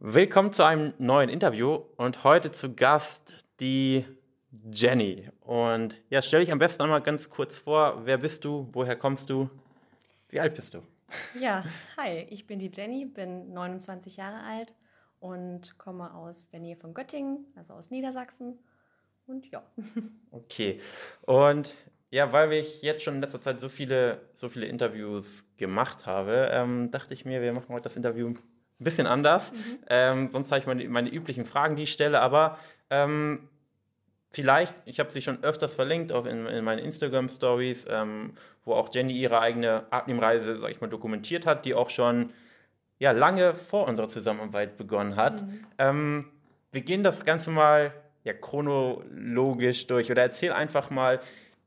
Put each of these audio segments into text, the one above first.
Willkommen zu einem neuen Interview und heute zu Gast die Jenny. Und ja, stell dich am besten einmal ganz kurz vor. Wer bist du? Woher kommst du? Wie alt bist du? Ja, hi, ich bin die Jenny, bin 29 Jahre alt und komme aus der Nähe von Göttingen, also aus Niedersachsen. Und ja. Okay. Und ja, weil ich jetzt schon in letzter Zeit so viele, so viele Interviews gemacht habe, ähm, dachte ich mir, wir machen heute das Interview ein bisschen anders. Mhm. Ähm, sonst habe ich meine, meine, üblichen Fragen, die ich stelle, aber ähm, vielleicht, ich habe sie schon öfters verlinkt, auch in, in meinen Instagram-Stories, ähm, wo auch Jenny ihre eigene Abnehmreise, sag ich mal, dokumentiert hat, die auch schon ja, lange vor unserer Zusammenarbeit begonnen hat. Mhm. Ähm, wir gehen das Ganze mal ja, chronologisch durch oder erzähl einfach mal,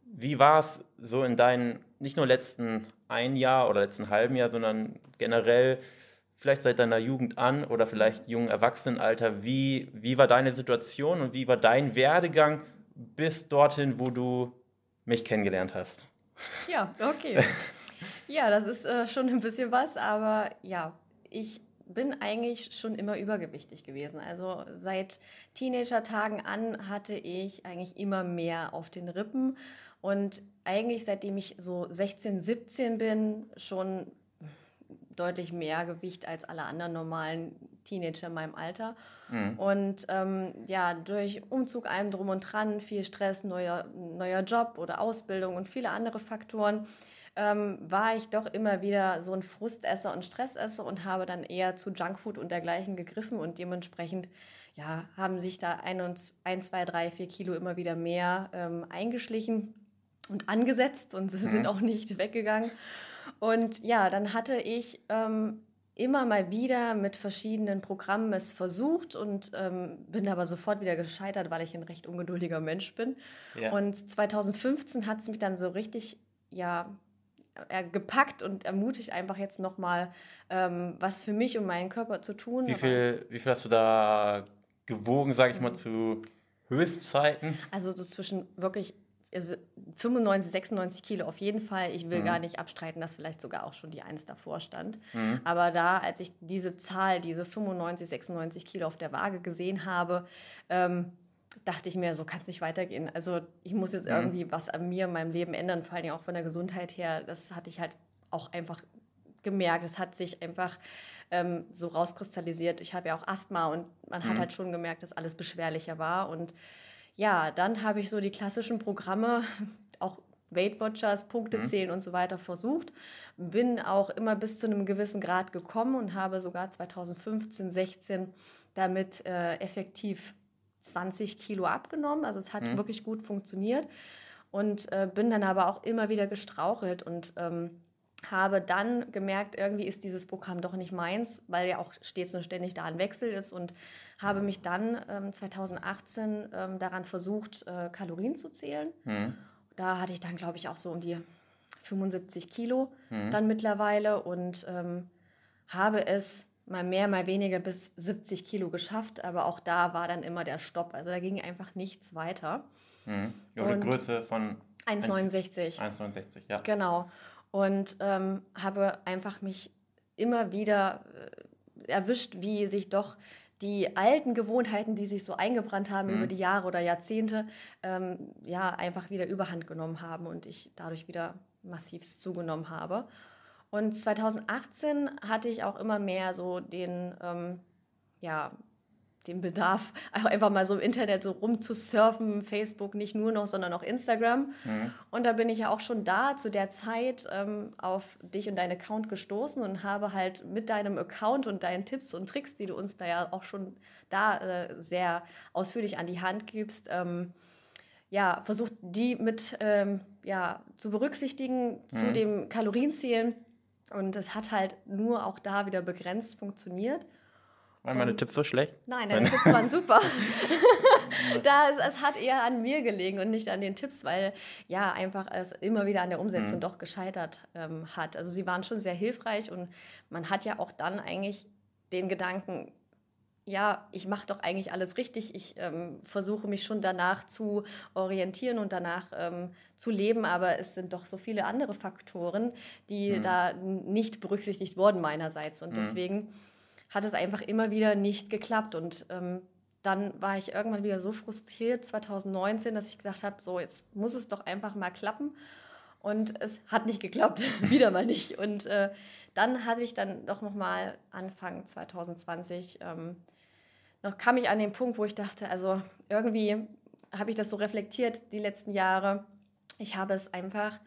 wie war es so in deinen, nicht nur letzten ein Jahr oder letzten halben Jahr, sondern generell vielleicht seit deiner Jugend an oder vielleicht jungen Erwachsenenalter, wie, wie war deine Situation und wie war dein Werdegang bis dorthin, wo du mich kennengelernt hast? Ja, okay. ja, das ist äh, schon ein bisschen was, aber ja, ich bin eigentlich schon immer übergewichtig gewesen. Also seit Teenager-Tagen an hatte ich eigentlich immer mehr auf den Rippen und eigentlich seitdem ich so 16, 17 bin, schon deutlich mehr Gewicht als alle anderen normalen Teenager in meinem Alter. Mhm. Und ähm, ja, durch Umzug, allem drum und dran, viel Stress, neuer, neuer Job oder Ausbildung und viele andere Faktoren, ähm, war ich doch immer wieder so ein Frustesser und Stressesser und habe dann eher zu Junkfood und dergleichen gegriffen und dementsprechend ja, haben sich da ein, und, ein zwei, drei, vier Kilo immer wieder mehr ähm, eingeschlichen und angesetzt und mhm. sind auch nicht weggegangen. Und ja, dann hatte ich ähm, immer mal wieder mit verschiedenen Programmen es versucht und ähm, bin aber sofort wieder gescheitert, weil ich ein recht ungeduldiger Mensch bin. Ja. Und 2015 hat es mich dann so richtig, ja, gepackt und ermutigt, einfach jetzt nochmal ähm, was für mich und meinen Körper zu tun. Wie viel, wie viel hast du da gewogen, sage ich mal, zu Höchstzeiten? Also so zwischen wirklich also 95, 96 Kilo auf jeden Fall. Ich will mhm. gar nicht abstreiten, dass vielleicht sogar auch schon die Eins davor stand. Mhm. Aber da, als ich diese Zahl, diese 95, 96 Kilo auf der Waage gesehen habe, ähm, dachte ich mir, so kann es nicht weitergehen. Also ich muss jetzt mhm. irgendwie was an mir, in meinem Leben ändern, vor allem auch von der Gesundheit her. Das hatte ich halt auch einfach gemerkt. Es hat sich einfach ähm, so rauskristallisiert. Ich habe ja auch Asthma und man hat mhm. halt schon gemerkt, dass alles beschwerlicher war und ja, dann habe ich so die klassischen Programme, auch Weight Watchers, Punkte mhm. zählen und so weiter versucht. Bin auch immer bis zu einem gewissen Grad gekommen und habe sogar 2015, 16 damit äh, effektiv 20 Kilo abgenommen. Also es hat mhm. wirklich gut funktioniert und äh, bin dann aber auch immer wieder gestrauchelt und ähm, habe dann gemerkt, irgendwie ist dieses Programm doch nicht meins, weil ja auch stets und ständig da ein Wechsel ist und habe mich dann ähm, 2018 ähm, daran versucht, äh, Kalorien zu zählen. Mhm. Da hatte ich dann, glaube ich, auch so um die 75 Kilo mhm. dann mittlerweile und ähm, habe es mal mehr, mal weniger bis 70 Kilo geschafft, aber auch da war dann immer der Stopp. Also da ging einfach nichts weiter. Mhm. Ihre Größe von 1,69. 1,69, ja. Genau und ähm, habe einfach mich immer wieder äh, erwischt, wie sich doch die alten Gewohnheiten, die sich so eingebrannt haben mhm. über die Jahre oder Jahrzehnte, ähm, ja, einfach wieder überhand genommen haben und ich dadurch wieder massiv zugenommen habe. Und 2018 hatte ich auch immer mehr so den, ähm, ja, den Bedarf, einfach mal so im Internet so rumzusurfen, Facebook nicht nur noch, sondern auch Instagram. Mhm. Und da bin ich ja auch schon da zu der Zeit ähm, auf dich und deinen Account gestoßen und habe halt mit deinem Account und deinen Tipps und Tricks, die du uns da ja auch schon da äh, sehr ausführlich an die Hand gibst, ähm, ja, versucht, die mit ähm, ja, zu berücksichtigen mhm. zu dem Kalorienzählen. Und es hat halt nur auch da wieder begrenzt funktioniert. Waren meine Tipps so schlecht? Nein, deine Tipps waren super. da es, es hat eher an mir gelegen und nicht an den Tipps, weil ja einfach es immer wieder an der Umsetzung mhm. doch gescheitert ähm, hat. Also sie waren schon sehr hilfreich und man hat ja auch dann eigentlich den Gedanken, ja, ich mache doch eigentlich alles richtig. Ich ähm, versuche mich schon danach zu orientieren und danach ähm, zu leben, aber es sind doch so viele andere Faktoren, die mhm. da nicht berücksichtigt wurden meinerseits. Und mhm. deswegen hat es einfach immer wieder nicht geklappt. Und ähm, dann war ich irgendwann wieder so frustriert 2019, dass ich gesagt habe, so jetzt muss es doch einfach mal klappen. Und es hat nicht geklappt, wieder mal nicht. Und äh, dann hatte ich dann doch noch mal Anfang 2020 ähm, noch kam ich an den Punkt, wo ich dachte, also irgendwie habe ich das so reflektiert die letzten Jahre. Ich habe es einfach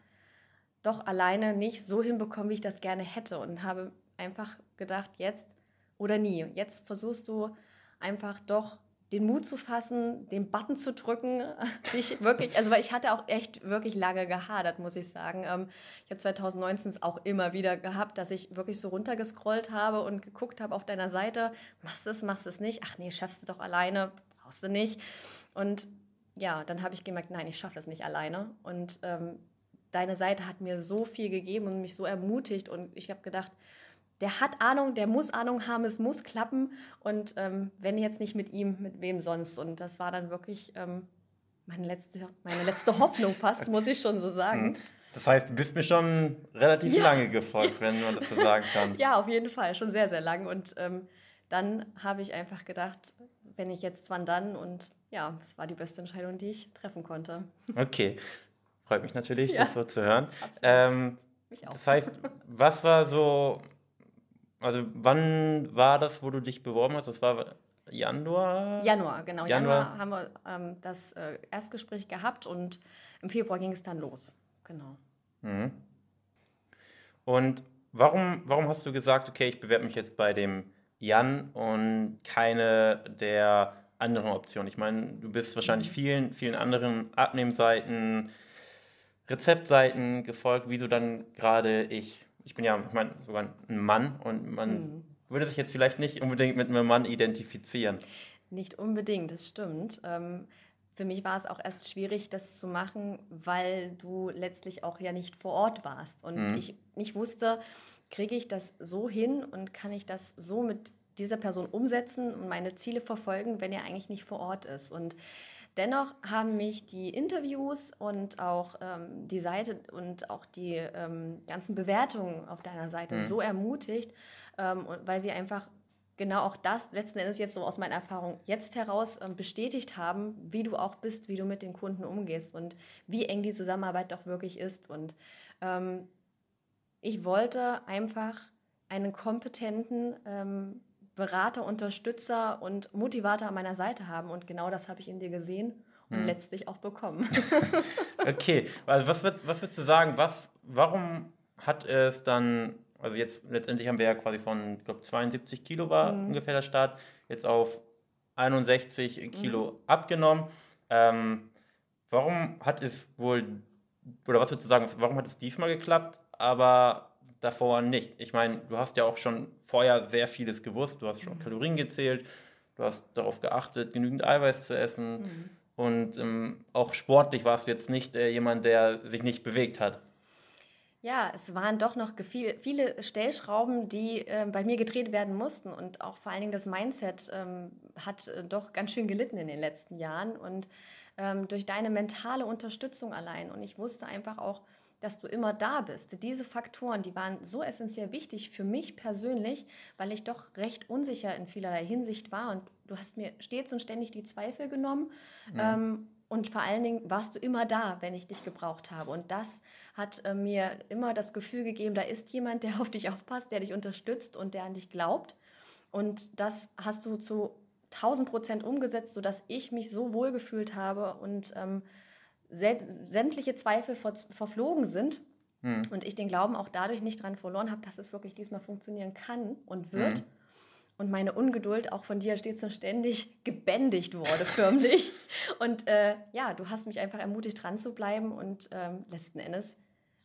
doch alleine nicht so hinbekommen, wie ich das gerne hätte und habe einfach gedacht, jetzt oder nie. Jetzt versuchst du einfach doch den Mut zu fassen, den Button zu drücken, dich wirklich, also weil ich hatte auch echt wirklich lange gehadert, muss ich sagen. Ähm, ich habe 2019 es auch immer wieder gehabt, dass ich wirklich so runtergescrollt habe und geguckt habe auf deiner Seite, machst du es, machst du es nicht, ach nee, schaffst du doch alleine, brauchst du nicht. Und ja, dann habe ich gemerkt, nein, ich schaffe es nicht alleine. Und ähm, deine Seite hat mir so viel gegeben und mich so ermutigt und ich habe gedacht, der hat Ahnung, der muss Ahnung haben, es muss klappen. Und ähm, wenn jetzt nicht mit ihm, mit wem sonst? Und das war dann wirklich ähm, meine, letzte, meine letzte Hoffnung fast, muss ich schon so sagen. Hm. Das heißt, du bist mir schon relativ ja. lange gefolgt, wenn man das so sagen kann. ja, auf jeden Fall, schon sehr, sehr lang. Und ähm, dann habe ich einfach gedacht, wenn ich jetzt, wann dann? Und ja, es war die beste Entscheidung, die ich treffen konnte. Okay, freut mich natürlich, ja. das so zu hören. Ähm, mich auch. Das heißt, was war so also wann war das, wo du dich beworben hast? Das war Januar? Januar, genau. Januar, Januar haben wir ähm, das äh, Erstgespräch gehabt und im Februar ging es dann los. Genau. Mhm. Und warum, warum hast du gesagt, okay, ich bewerbe mich jetzt bei dem Jan und keine der anderen Optionen? Ich meine, du bist wahrscheinlich mhm. vielen, vielen anderen Abnehmseiten, Rezeptseiten gefolgt. Wieso dann gerade ich? Ich bin ja, ich meine, sogar ein Mann und man mhm. würde sich jetzt vielleicht nicht unbedingt mit einem Mann identifizieren. Nicht unbedingt, das stimmt. Ähm, für mich war es auch erst schwierig, das zu machen, weil du letztlich auch ja nicht vor Ort warst. Und mhm. ich nicht wusste, kriege ich das so hin und kann ich das so mit dieser Person umsetzen und meine Ziele verfolgen, wenn er eigentlich nicht vor Ort ist. Und Dennoch haben mich die Interviews und auch ähm, die Seite und auch die ähm, ganzen Bewertungen auf deiner Seite mhm. so ermutigt, ähm, weil sie einfach genau auch das letzten Endes jetzt so aus meiner Erfahrung jetzt heraus ähm, bestätigt haben, wie du auch bist, wie du mit den Kunden umgehst und wie eng die Zusammenarbeit doch wirklich ist. Und ähm, ich wollte einfach einen kompetenten ähm, Berater, Unterstützer und Motivator an meiner Seite haben. Und genau das habe ich in dir gesehen und hm. letztlich auch bekommen. okay, also was, würd, was würdest du sagen, was, warum hat es dann, also jetzt letztendlich haben wir ja quasi von, ich glaube, 72 Kilo war hm. ungefähr der Start, jetzt auf 61 Kilo hm. abgenommen. Ähm, warum hat es wohl, oder was würdest du sagen, warum hat es diesmal geklappt, aber davor nicht. Ich meine, du hast ja auch schon vorher sehr vieles gewusst. Du hast schon mhm. Kalorien gezählt, du hast darauf geachtet, genügend Eiweiß zu essen. Mhm. Und ähm, auch sportlich warst du jetzt nicht äh, jemand, der sich nicht bewegt hat. Ja, es waren doch noch viel, viele Stellschrauben, die äh, bei mir gedreht werden mussten. Und auch vor allen Dingen das Mindset ähm, hat äh, doch ganz schön gelitten in den letzten Jahren. Und ähm, durch deine mentale Unterstützung allein. Und ich wusste einfach auch, dass du immer da bist. Diese Faktoren, die waren so essentiell wichtig für mich persönlich, weil ich doch recht unsicher in vielerlei Hinsicht war und du hast mir stets und ständig die Zweifel genommen. Mhm. Ähm, und vor allen Dingen warst du immer da, wenn ich dich gebraucht habe. Und das hat äh, mir immer das Gefühl gegeben, da ist jemand, der auf dich aufpasst, der dich unterstützt und der an dich glaubt. Und das hast du zu 1000 Prozent umgesetzt, sodass ich mich so wohl gefühlt habe und ähm, sämtliche Zweifel ver verflogen sind mhm. und ich den Glauben auch dadurch nicht daran verloren habe, dass es wirklich diesmal funktionieren kann und wird. Mhm. Und meine Ungeduld auch von dir stets und ständig gebändigt wurde, förmlich. und äh, ja, du hast mich einfach ermutigt, dran zu bleiben. Und ähm, letzten Endes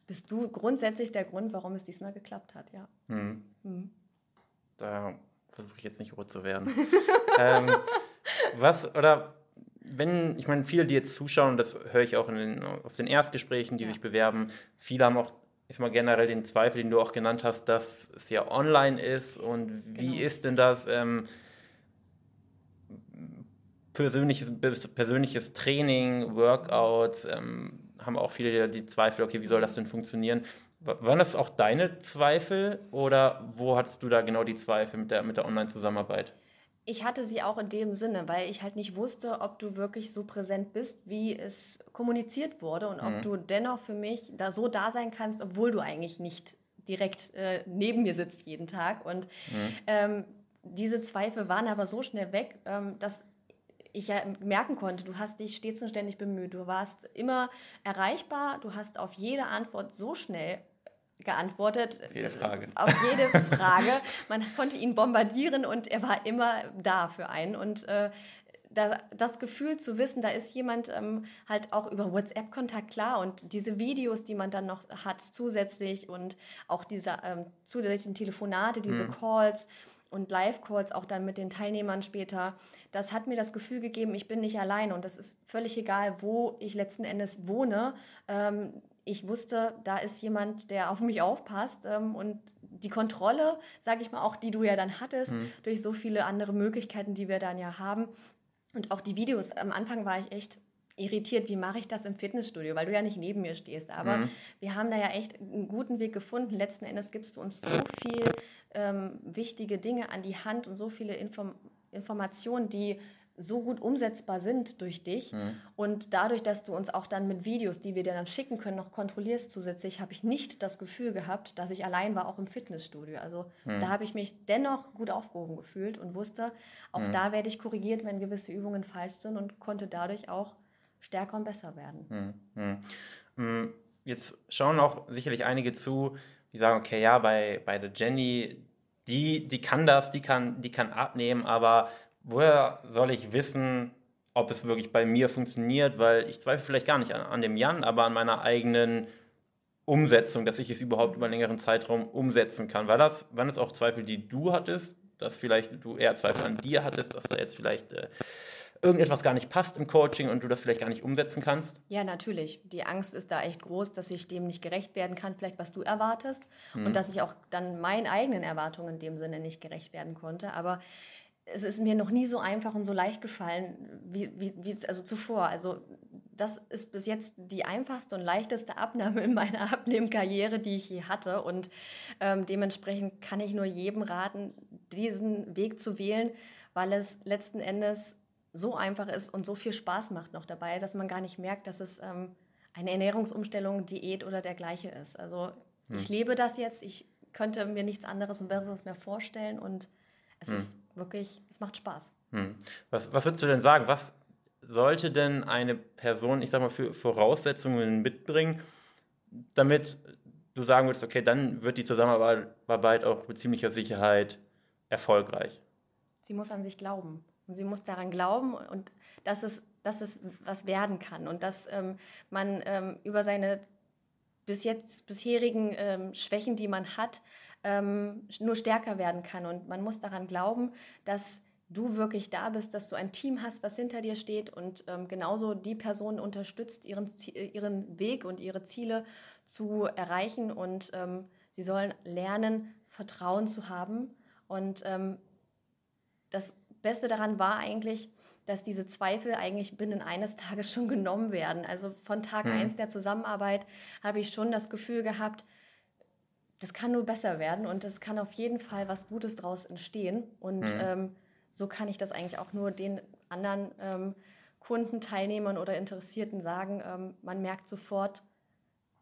bist du grundsätzlich der Grund, warum es diesmal geklappt hat, ja. Mhm. Da versuche ich jetzt nicht rot zu werden. ähm, was, oder wenn, ich meine, viele, die jetzt zuschauen, das höre ich auch den, aus den Erstgesprächen, die ja. sich bewerben, viele haben auch ich mal generell den Zweifel, den du auch genannt hast, dass es ja online ist und wie genau. ist denn das? Ähm, persönliches, persönliches Training, Workouts, ähm, haben auch viele die Zweifel, okay, wie soll das denn funktionieren? Waren das auch deine Zweifel oder wo hattest du da genau die Zweifel mit der, mit der Online-Zusammenarbeit? Ich hatte sie auch in dem Sinne, weil ich halt nicht wusste, ob du wirklich so präsent bist, wie es kommuniziert wurde und ob mhm. du dennoch für mich da so da sein kannst, obwohl du eigentlich nicht direkt äh, neben mir sitzt jeden Tag. Und mhm. ähm, diese Zweifel waren aber so schnell weg, ähm, dass ich ja merken konnte, du hast dich stets und ständig bemüht. Du warst immer erreichbar, du hast auf jede Antwort so schnell geantwortet. Auf jede Frage. Auf jede Frage. Man konnte ihn bombardieren und er war immer da für einen. Und äh, da, das Gefühl zu wissen, da ist jemand ähm, halt auch über WhatsApp-Kontakt klar und diese Videos, die man dann noch hat zusätzlich und auch diese ähm, zusätzlichen Telefonate, diese mhm. Calls und Live-Calls auch dann mit den Teilnehmern später, das hat mir das Gefühl gegeben, ich bin nicht allein und das ist völlig egal, wo ich letzten Endes wohne. Ähm, ich wusste, da ist jemand, der auf mich aufpasst ähm, und die Kontrolle, sage ich mal, auch die du ja dann hattest, mhm. durch so viele andere Möglichkeiten, die wir dann ja haben. Und auch die Videos, am Anfang war ich echt irritiert, wie mache ich das im Fitnessstudio, weil du ja nicht neben mir stehst. Aber mhm. wir haben da ja echt einen guten Weg gefunden. Letzten Endes gibst du uns so viel ähm, wichtige Dinge an die Hand und so viele Inform Informationen, die so gut umsetzbar sind durch dich. Mhm. Und dadurch, dass du uns auch dann mit Videos, die wir dir dann schicken können, noch kontrollierst zusätzlich, habe ich nicht das Gefühl gehabt, dass ich allein war, auch im Fitnessstudio. Also mhm. da habe ich mich dennoch gut aufgehoben gefühlt und wusste, auch mhm. da werde ich korrigiert, wenn gewisse Übungen falsch sind und konnte dadurch auch stärker und besser werden. Mhm. Mhm. Mm, jetzt schauen auch sicherlich einige zu, die sagen, okay, ja, bei, bei der Jenny, die, die kann das, die kann, die kann abnehmen, aber woher soll ich wissen, ob es wirklich bei mir funktioniert? Weil ich zweifle vielleicht gar nicht an, an dem Jan, aber an meiner eigenen Umsetzung, dass ich es überhaupt über einen längeren Zeitraum umsetzen kann. War das, waren das auch Zweifel, die du hattest, dass vielleicht du eher Zweifel an dir hattest, dass da jetzt vielleicht äh, irgendetwas gar nicht passt im Coaching und du das vielleicht gar nicht umsetzen kannst? Ja, natürlich. Die Angst ist da echt groß, dass ich dem nicht gerecht werden kann, vielleicht was du erwartest mhm. und dass ich auch dann meinen eigenen Erwartungen in dem Sinne nicht gerecht werden konnte. Aber es ist mir noch nie so einfach und so leicht gefallen wie, wie, wie also zuvor. Also das ist bis jetzt die einfachste und leichteste Abnahme in meiner Abnehmkarriere, die ich je hatte. Und ähm, dementsprechend kann ich nur jedem raten, diesen Weg zu wählen, weil es letzten Endes so einfach ist und so viel Spaß macht noch dabei, dass man gar nicht merkt, dass es ähm, eine Ernährungsumstellung, Diät oder dergleiche ist. Also hm. ich lebe das jetzt, ich könnte mir nichts anderes und Besseres mehr vorstellen und es hm. ist wirklich, es macht Spaß. Hm. Was, was würdest du denn sagen? Was sollte denn eine Person, ich sag mal, für Voraussetzungen mitbringen, damit du sagen würdest, okay, dann wird die Zusammenarbeit auch mit ziemlicher Sicherheit erfolgreich? Sie muss an sich glauben. Und sie muss daran glauben und dass es, dass es was werden kann und dass ähm, man ähm, über seine bis jetzt bisherigen ähm, Schwächen, die man hat, ähm, nur stärker werden kann. Und man muss daran glauben, dass du wirklich da bist, dass du ein Team hast, was hinter dir steht und ähm, genauso die Person unterstützt, ihren, ihren Weg und ihre Ziele zu erreichen. Und ähm, sie sollen lernen, Vertrauen zu haben. Und ähm, das Beste daran war eigentlich, dass diese Zweifel eigentlich binnen eines Tages schon genommen werden. Also von Tag mhm. eins der Zusammenarbeit habe ich schon das Gefühl gehabt, das kann nur besser werden und es kann auf jeden Fall was Gutes daraus entstehen. Und mhm. ähm, so kann ich das eigentlich auch nur den anderen ähm, Kunden, Teilnehmern oder Interessierten sagen. Ähm, man merkt sofort,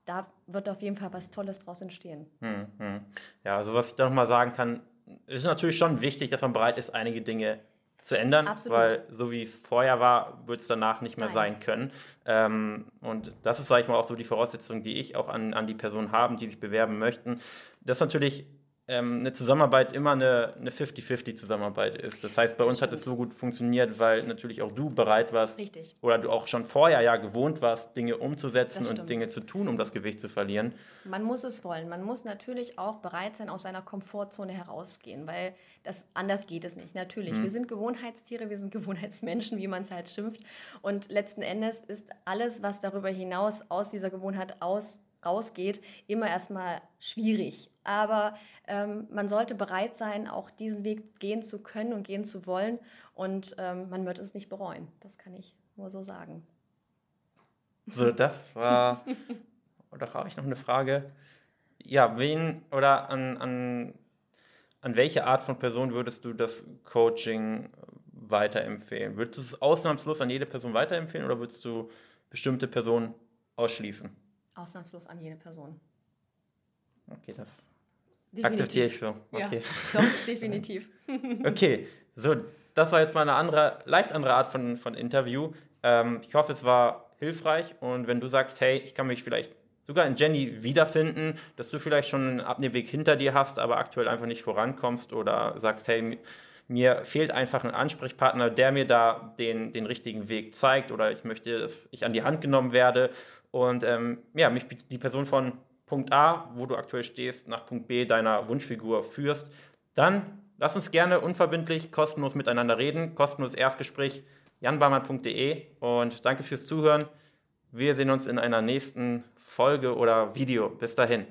da wird auf jeden Fall was Tolles daraus entstehen. Mhm. Ja, also was ich da nochmal sagen kann, ist natürlich schon wichtig, dass man bereit ist, einige Dinge zu ändern, Absolut. weil so wie es vorher war, wird es danach nicht mehr Nein. sein können. Ähm, und das ist, sage ich mal, auch so die Voraussetzung, die ich auch an, an die Personen haben, die sich bewerben möchten. Das ist natürlich ähm, eine Zusammenarbeit immer eine, eine 50-50-Zusammenarbeit ist. Das heißt, bei uns hat es so gut funktioniert, weil natürlich auch du bereit warst Richtig. oder du auch schon vorher ja gewohnt warst, Dinge umzusetzen und Dinge zu tun, um das Gewicht zu verlieren. Man muss es wollen. Man muss natürlich auch bereit sein, aus seiner Komfortzone herausgehen, weil das anders geht es nicht. Natürlich, mhm. wir sind Gewohnheitstiere, wir sind Gewohnheitsmenschen, wie man es halt schimpft. Und letzten Endes ist alles, was darüber hinaus aus dieser Gewohnheit aus rausgeht, immer erstmal schwierig. Aber ähm, man sollte bereit sein, auch diesen Weg gehen zu können und gehen zu wollen. Und ähm, man wird es nicht bereuen. Das kann ich nur so sagen. So, das war. Oder habe ich noch eine Frage? ja, wen oder an, an, an welche Art von Person würdest du das Coaching weiterempfehlen? Würdest du es ausnahmslos an jede Person weiterempfehlen oder würdest du bestimmte Personen ausschließen? Ausnahmslos an jede Person. Okay, das Definitiv. akzeptiere ich so. Okay. Ja, doch, definitiv. okay, so, das war jetzt mal eine andere, leicht andere Art von, von Interview. Ähm, ich hoffe, es war hilfreich und wenn du sagst, hey, ich kann mich vielleicht sogar in Jenny wiederfinden, dass du vielleicht schon einen Abnehmweg hinter dir hast, aber aktuell einfach nicht vorankommst oder sagst, hey, mir fehlt einfach ein Ansprechpartner, der mir da den, den richtigen Weg zeigt oder ich möchte, dass ich an die Hand genommen werde und ähm, ja, mich die Person von Punkt A, wo du aktuell stehst, nach Punkt B deiner Wunschfigur führst, dann lass uns gerne unverbindlich, kostenlos miteinander reden. Kostenloses Erstgespräch janbarmann.de und danke fürs Zuhören. Wir sehen uns in einer nächsten Folge oder Video. Bis dahin.